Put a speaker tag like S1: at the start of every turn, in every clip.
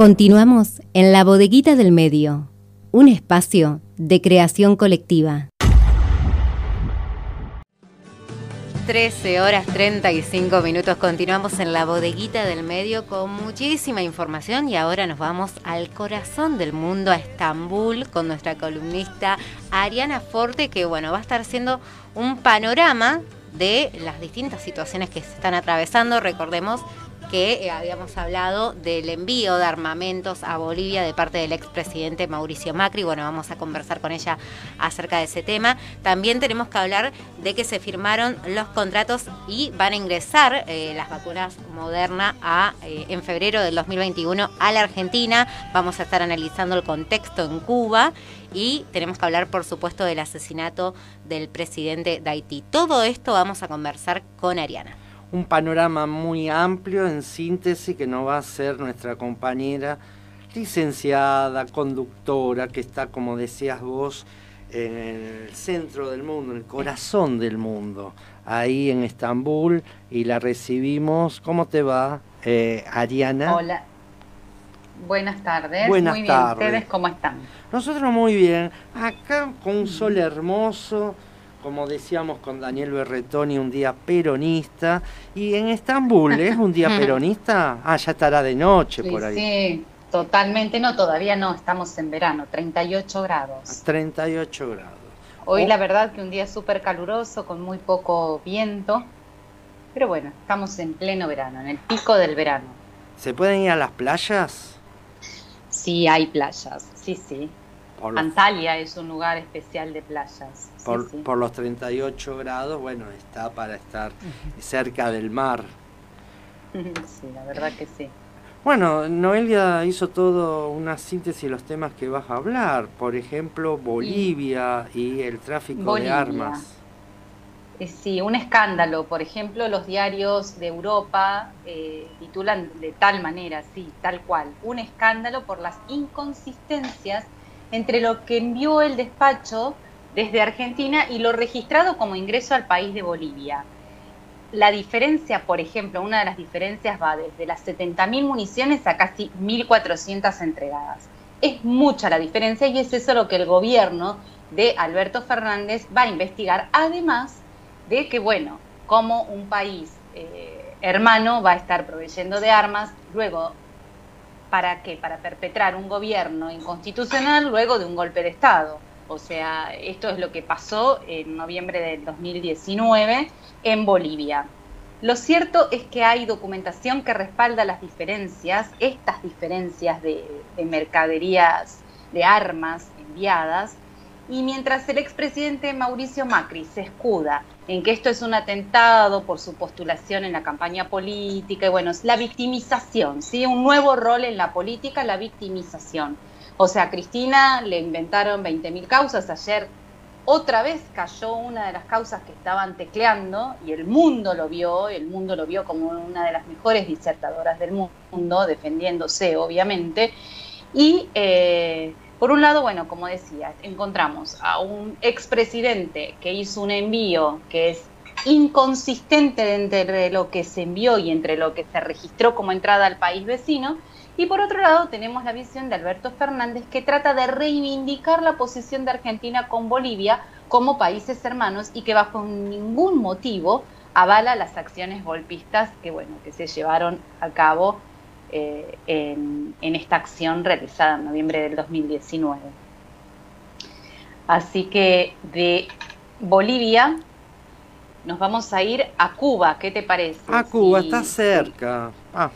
S1: Continuamos en la bodeguita del medio, un espacio de creación colectiva. 13 horas 35 minutos. Continuamos en la bodeguita del medio con muchísima información y ahora nos vamos al corazón del mundo, a Estambul, con nuestra columnista Ariana Forte, que bueno, va a estar haciendo un panorama de las distintas situaciones que se están atravesando. Recordemos que eh, habíamos hablado del envío de armamentos a Bolivia de parte del expresidente Mauricio Macri. Bueno, vamos a conversar con ella acerca de ese tema. También tenemos que hablar de que se firmaron los contratos y van a ingresar eh, las vacunas Moderna eh, en febrero del 2021 a la Argentina. Vamos a estar analizando el contexto en Cuba y tenemos que hablar, por supuesto, del asesinato del presidente de Haití. Todo esto vamos a conversar con Ariana
S2: un panorama muy amplio en síntesis que nos va a hacer nuestra compañera licenciada, conductora, que está, como decías vos, en el centro del mundo, en el corazón del mundo, ahí en Estambul, y la recibimos. ¿Cómo te va, eh, Ariana?
S3: Hola. Buenas tardes.
S2: Buenas muy bien.
S3: ¿Ustedes cómo están?
S2: Nosotros muy bien. Acá con un sol hermoso como decíamos con Daniel Berretoni, un día peronista. Y en Estambul, ¿es un día peronista? Ah, ya estará de noche por ahí.
S3: Sí, totalmente no, todavía no, estamos en verano, 38 grados.
S2: 38 grados.
S3: Hoy la verdad que un día súper caluroso, con muy poco viento. Pero bueno, estamos en pleno verano, en el pico del verano.
S2: ¿Se pueden ir a las playas?
S3: Sí, hay playas, sí, sí. Antalya es un lugar especial de playas.
S2: Por, los 38 grados, bueno, está para estar cerca del mar.
S3: Sí, la verdad que sí.
S2: Bueno, Noelia hizo todo una síntesis de los temas que vas a hablar, por ejemplo, Bolivia y, el tráfico de armas.
S3: Eh, sí, un escándalo. Por ejemplo, los diarios de Europa eh, titulan de tal manera, sí, tal cual, un escándalo por las inconsistencias entre lo que envió el despacho desde Argentina y lo registrado como ingreso al país de Bolivia. La diferencia, por ejemplo, una de las diferencias va desde las 70.000 municiones a casi 1.400 entregadas. Es mucha la diferencia y es eso lo que el gobierno de Alberto Fernández va a investigar, además de que, bueno, como un país eh, hermano va a estar proveyendo de armas, luego ¿Para qué? Para perpetrar un gobierno inconstitucional luego de un golpe de Estado. O sea, esto es lo que pasó en noviembre del 2019 en Bolivia. Lo cierto es que hay documentación que respalda las diferencias, estas diferencias de, de mercaderías, de armas enviadas, y mientras el expresidente Mauricio Macri se escuda en que esto es un atentado por su postulación en la campaña política, y bueno, es la victimización, ¿sí? Un nuevo rol en la política, la victimización. O sea, a Cristina le inventaron 20.000 causas. Ayer otra vez cayó una de las causas que estaban tecleando y el mundo lo vio, el mundo lo vio como una de las mejores disertadoras del mundo, defendiéndose, obviamente. Y. Eh, por un lado, bueno, como decía, encontramos a un expresidente que hizo un envío que es inconsistente entre lo que se envió y entre lo que se registró como entrada al país vecino. Y por otro lado tenemos la visión de Alberto Fernández que trata de reivindicar la posición de Argentina con Bolivia como países hermanos y que bajo ningún motivo avala las acciones golpistas que bueno que se llevaron a cabo eh, en, esta acción realizada en noviembre del 2019. Así que de Bolivia nos vamos a ir a Cuba, ¿qué te parece?
S2: A Cuba, está cerca. Ah.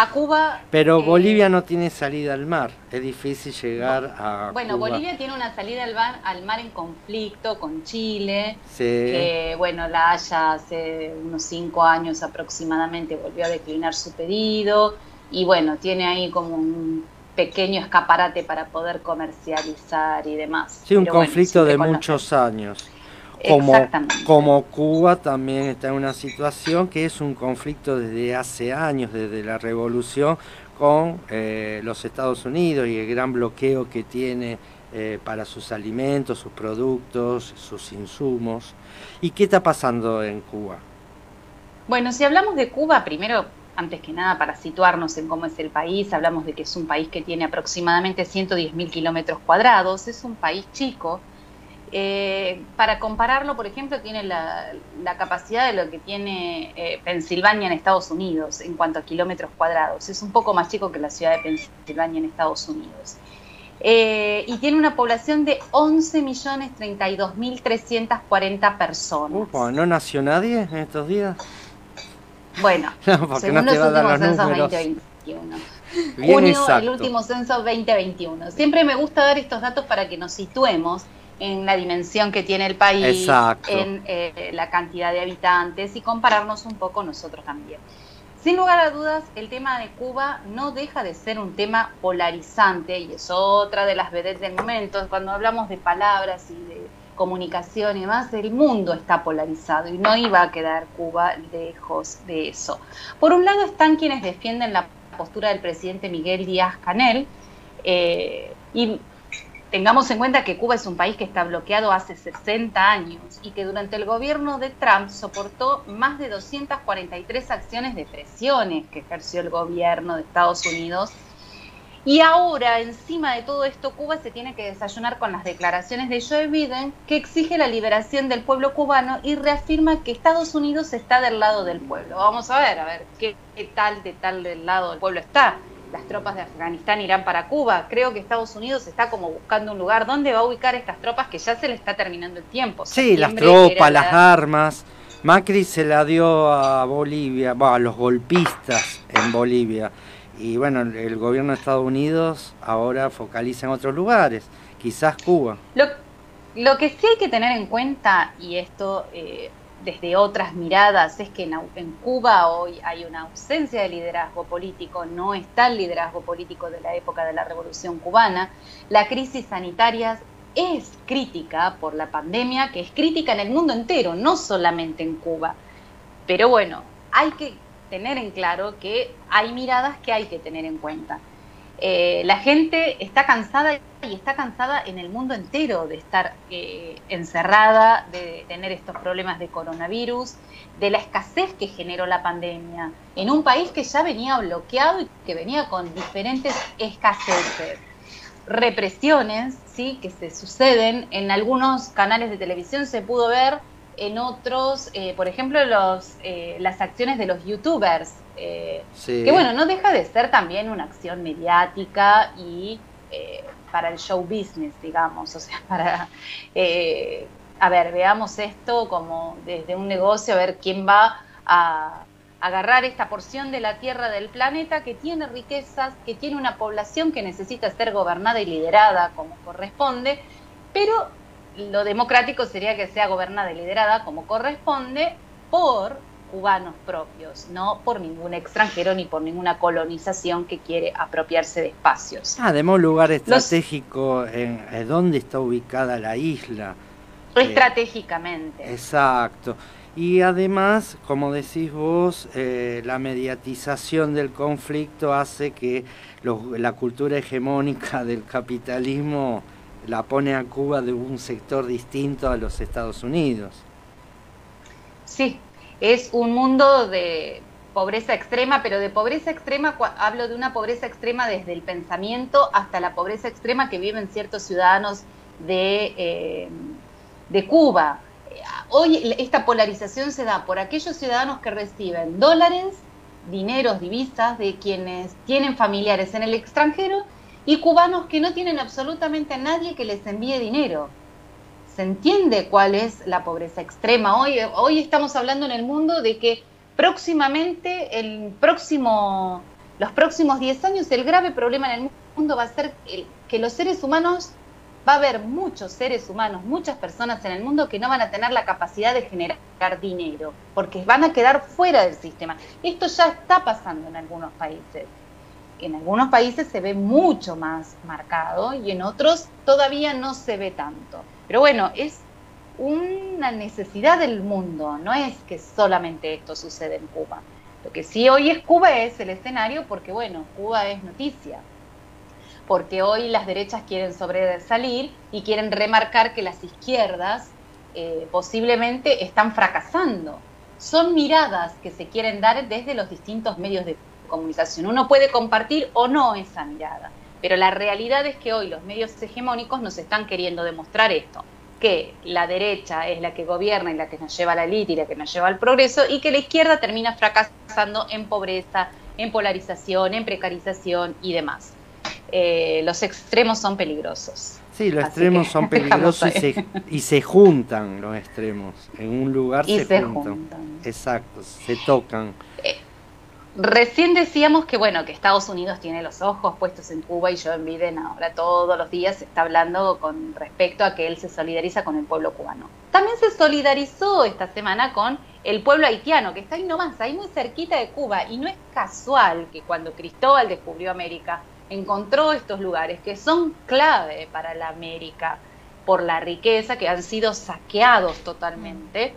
S3: A Cuba.
S2: Pero eh, Bolivia no tiene salida al mar. Es difícil llegar a.
S3: Bueno, Bolivia tiene una salida al mar, al mar en conflicto con Chile. Sí. bueno, la Haya hace unos cinco años aproximadamente volvió a declinar su pedido y bueno, tiene ahí como un pequeño escaparate para poder comercializar y demás.
S2: Sí, un conflicto de muchos años. Como, como Cuba también está en una situación que es un conflicto desde hace años, desde la revolución, con eh, los Estados Unidos y el gran bloqueo que tiene eh, para sus alimentos, sus productos, sus insumos. ¿Y qué está pasando en Cuba?
S3: Bueno, si hablamos de Cuba, primero antes que nada para situarnos en cómo es el país, hablamos de que es un país que tiene aproximadamente 110.000 kilómetros cuadrados, es un país chico. Eh, para compararlo, por ejemplo, tiene la, capacidad de lo que tiene eh, Pensilvania en Estados Unidos en cuanto a kilómetros cuadrados. Es un poco más chico que la ciudad de Pensilvania en Estados Unidos. Eh, y tiene una población de 11.032.340 personas.
S2: ¿No nació nadie en estos días?
S3: Bueno, según los últimos censos 2021. Junio, el último censo 2021. Siempre me gusta dar estos datos para que nos situemos en la dimensión que tiene el país, en eh, la cantidad de habitantes y compararnos un poco nosotros también. Sin lugar a dudas, el tema de Cuba no deja de ser un tema polarizante y es otra de las vedettes del momento. Cuando hablamos de palabras y de comunicación y demás, el mundo está polarizado y no iba a quedar Cuba lejos de eso. Por un lado están quienes defienden la postura del presidente Miguel Díaz Canel eh, y Tengamos en cuenta que Cuba es un país que está bloqueado hace 60 años y que durante el gobierno de Trump soportó más de 243 acciones de presiones que ejerció el gobierno de Estados Unidos. Y ahora, encima de todo esto, Cuba se tiene que desayunar con las declaraciones de Joe Biden, que exige la liberación del pueblo cubano y reafirma que Estados Unidos está del lado del pueblo. Vamos a ver, a ver qué, tal de tal del lado del pueblo está las tropas de Afganistán irán para Cuba. Creo que Estados Unidos está como buscando un lugar donde va a ubicar estas tropas que ya se le está terminando el tiempo.
S2: Sí, las tropas, las armas. Macri se la dio a Bolivia, a los golpistas en Bolivia. Y bueno, el gobierno de Estados Unidos ahora focaliza en otros lugares, quizás Cuba.
S3: Lo, lo que sí hay que tener en cuenta, y esto eh, desde otras miradas es que en, Cuba hoy hay una ausencia de liderazgo político, no está el liderazgo político de la época de la Revolución cubana. La crisis sanitaria es crítica por la pandemia, que es crítica en el mundo entero, no solamente en Cuba. Pero bueno, hay que tener en claro que hay miradas que hay que tener en cuenta. Eh, la gente está cansada y está cansada en el mundo entero de estar eh, encerrada, de tener estos problemas de coronavirus, de la escasez que generó la pandemia, en un país que ya venía bloqueado y que venía con diferentes escaseces, represiones, sí, que se suceden. En algunos canales de televisión se pudo ver, en otros, eh, por ejemplo, los, las acciones de los youtubers eh, que bueno, no deja de ser también una acción mediática y eh, para el show business, digamos, o sea, para, eh, a ver, veamos esto como desde un negocio, a ver quién va a agarrar esta porción de la tierra del planeta que tiene riquezas, que tiene una población que necesita ser gobernada y liderada como corresponde, pero lo democrático sería que sea gobernada y liderada como corresponde por cubanos propios, no por ningún extranjero ni por ninguna colonización que quiere apropiarse de espacios.
S2: Además, un lugar estratégico en, dónde está ubicada la isla.
S3: Estratégicamente.
S2: exacto. Y además, como decís vos, eh, la mediatización del conflicto hace que la cultura hegemónica del capitalismo la pone a Cuba de un sector distinto a los Estados Unidos.
S3: Sí, es un mundo de pobreza extrema, pero de pobreza extrema hablo de una pobreza extrema desde el pensamiento hasta la pobreza extrema que viven ciertos ciudadanos de, eh, de Cuba. Hoy esta polarización se da por aquellos ciudadanos que reciben dólares, dineros, divisas de quienes tienen familiares en el extranjero y cubanos que no tienen absolutamente a nadie que les envíe dinero se entiende cuál es la pobreza extrema. Hoy, estamos hablando en el mundo de que próximamente, el próximo, los próximos 10 años, el grave problema en el mundo va a ser que los seres humanos, va a haber muchos seres humanos, muchas personas en el mundo que no van a tener la capacidad de generar dinero, porque van a quedar fuera del sistema. Esto ya está pasando en algunos países. En algunos países se ve mucho más marcado y en otros todavía no se ve tanto. Pero bueno, es una necesidad del mundo, no es que solamente esto sucede en Cuba. Lo que sí hoy es Cuba es el escenario porque, bueno, Cuba es noticia, porque hoy las derechas quieren sobresalir y quieren remarcar que las izquierdas eh, posiblemente están fracasando. son miradas que se quieren dar desde los distintos medios de comunicación. Uno puede compartir o no esa mirada, pero la realidad es que hoy los medios hegemónicos nos están queriendo demostrar esto, que la derecha es la que gobierna y la que nos lleva a la élite y la que nos lleva al progreso y que la izquierda termina fracasando en pobreza, en polarización, en precarización y demás. Eh, los extremos son peligrosos.
S2: Sí, los extremos son peligrosos y se, juntan los extremos. En un lugar se, juntan. Exacto, se tocan.
S3: Recién decíamos que bueno, que Estados Unidos tiene los ojos puestos en Cuba y Joe Biden ahora todos los días está hablando con respecto a que él se solidariza con el pueblo cubano. También se solidarizó esta semana con el pueblo haitiano, que está ahí nomás, ahí muy cerquita de Cuba. Y no es casual que cuando Cristóbal descubrió América, encontró estos lugares que son clave para la América por la riqueza, que han sido saqueados totalmente.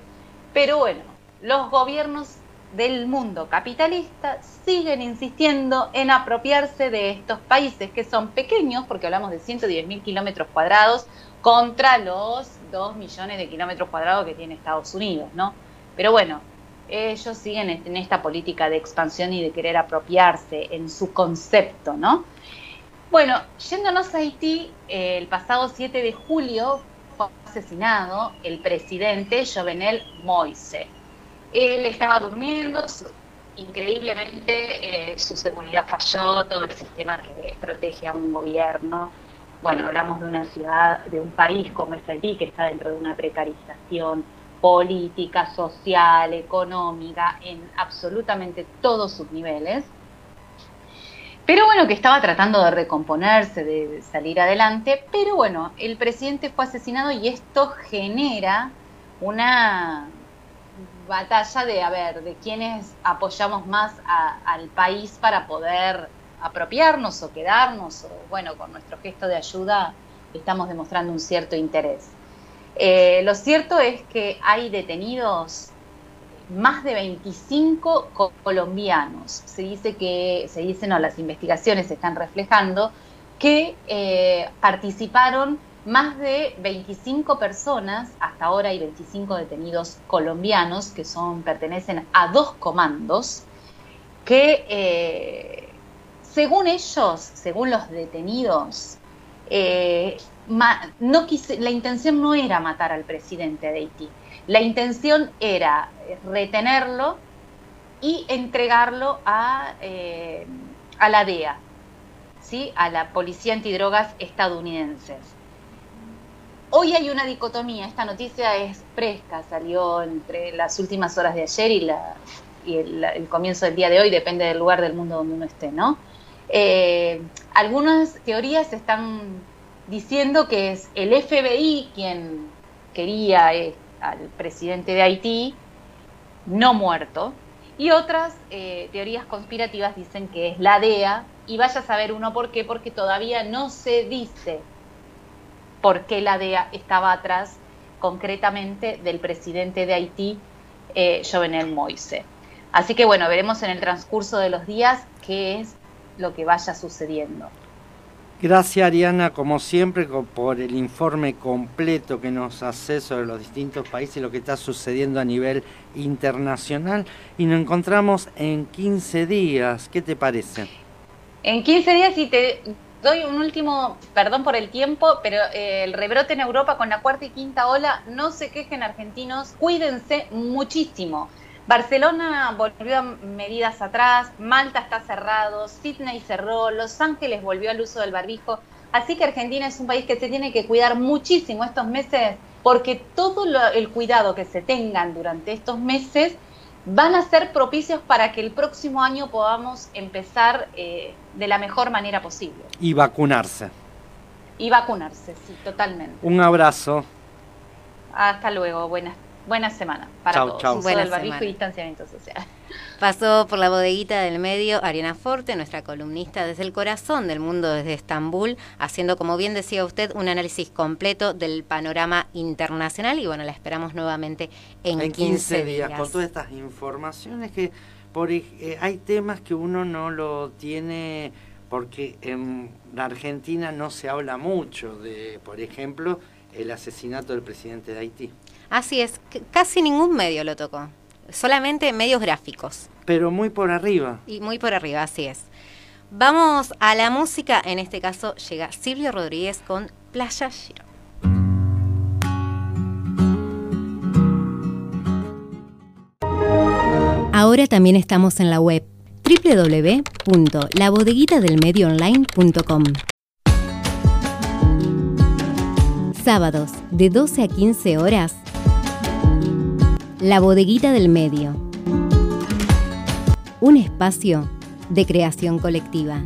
S3: Pero bueno, los gobiernos del mundo capitalista siguen insistiendo en apropiarse de estos países que son pequeños, porque hablamos de 110 mil kilómetros cuadrados, contra los 2 millones de kilómetros cuadrados que tiene Estados Unidos, ¿no? Pero bueno, ellos siguen en esta política de expansión y de querer apropiarse en su concepto, ¿no? Bueno, yéndonos a Haití, el pasado 7 de julio fue asesinado el presidente Jovenel Moise. Él estaba durmiendo, increíblemente eh, su seguridad falló, todo el sistema que protege a un gobierno. Bueno, hablamos de una ciudad, de un país como es Haití, que está dentro de una precarización política, social, económica, en absolutamente todos sus niveles. Pero bueno, que estaba tratando de recomponerse, de salir adelante, pero bueno, el presidente fue asesinado y esto genera una batalla de, a ver, de quiénes apoyamos más al país para poder apropiarnos o quedarnos, o bueno, con nuestro gesto de ayuda estamos demostrando un cierto interés. Eh, lo cierto es que hay detenidos más de 25 colombianos. Se dice que, se dicen, no, las investigaciones están reflejando que eh, participaron más de 25 personas, hasta ahora hay 25 detenidos colombianos que son, pertenecen a dos comandos, que eh, según ellos, según los detenidos, eh, no la intención no era matar al presidente de Haití, la intención era retenerlo y entregarlo a, eh, a la DEA, ¿sí? a la Policía Antidrogas estadounidenses. Hoy hay una dicotomía, esta noticia es fresca, salió entre las últimas horas de ayer y, el, comienzo del día de hoy, depende del lugar del mundo donde uno esté, ¿no? Eh, algunas teorías están diciendo que es el FBI quien quería eh, al presidente de Haití no muerto. Y otras eh, teorías conspirativas dicen que es la DEA, y vaya a saber uno por qué, porque todavía no se dice por qué la DEA estaba atrás concretamente del presidente de Haití, eh, Jovenel Moise. Así que bueno, veremos en el transcurso de los días qué es lo que vaya sucediendo.
S2: Gracias Ariana, como siempre, por el informe completo que nos hace sobre los distintos países y lo que está sucediendo a nivel internacional. Y nos encontramos en 15 días. ¿Qué te parece?
S3: En 15 días y te doy un último, perdón por el tiempo, pero eh, el rebrote en Europa con la cuarta y quinta ola, no se quejen argentinos, cuídense muchísimo. Barcelona volvió a medidas atrás, Malta está cerrado, Sydney cerró, Los Ángeles volvió al uso del barbijo. Así que Argentina es un país que se tiene que cuidar muchísimo estos meses porque todo el cuidado que se tengan durante estos meses van a ser propicios para que el próximo año podamos empezar eh, de la mejor manera posible.
S2: Y vacunarse.
S3: Y vacunarse, sí, totalmente.
S2: Un abrazo.
S3: Hasta luego, buenas buena semana para chau, todos. Chau.
S1: Buena barbijo y distanciamiento social. Pasó por la bodeguita del medio Ariana Forte, nuestra columnista desde el corazón del mundo, desde Estambul, haciendo, como bien decía usted, un análisis completo del panorama internacional y bueno, la esperamos nuevamente en, en 15, días.
S2: Con todas estas informaciones que por, eh, hay temas que uno no lo tiene porque en la Argentina no se habla mucho de, por ejemplo, el asesinato del presidente de Haití.
S1: Así es, casi ningún medio lo tocó. solamente medios gráficos.
S2: Pero muy por arriba.
S1: Y muy por arriba, así es. Vamos a la música, en este caso llega Silvio Rodríguez con Playa Giro. Ahora también estamos en la web www.labodeguitadelmedioonline.com. Sábados de 12 a 15 horas. La Bodeguita del Medio. Un espacio de creación colectiva.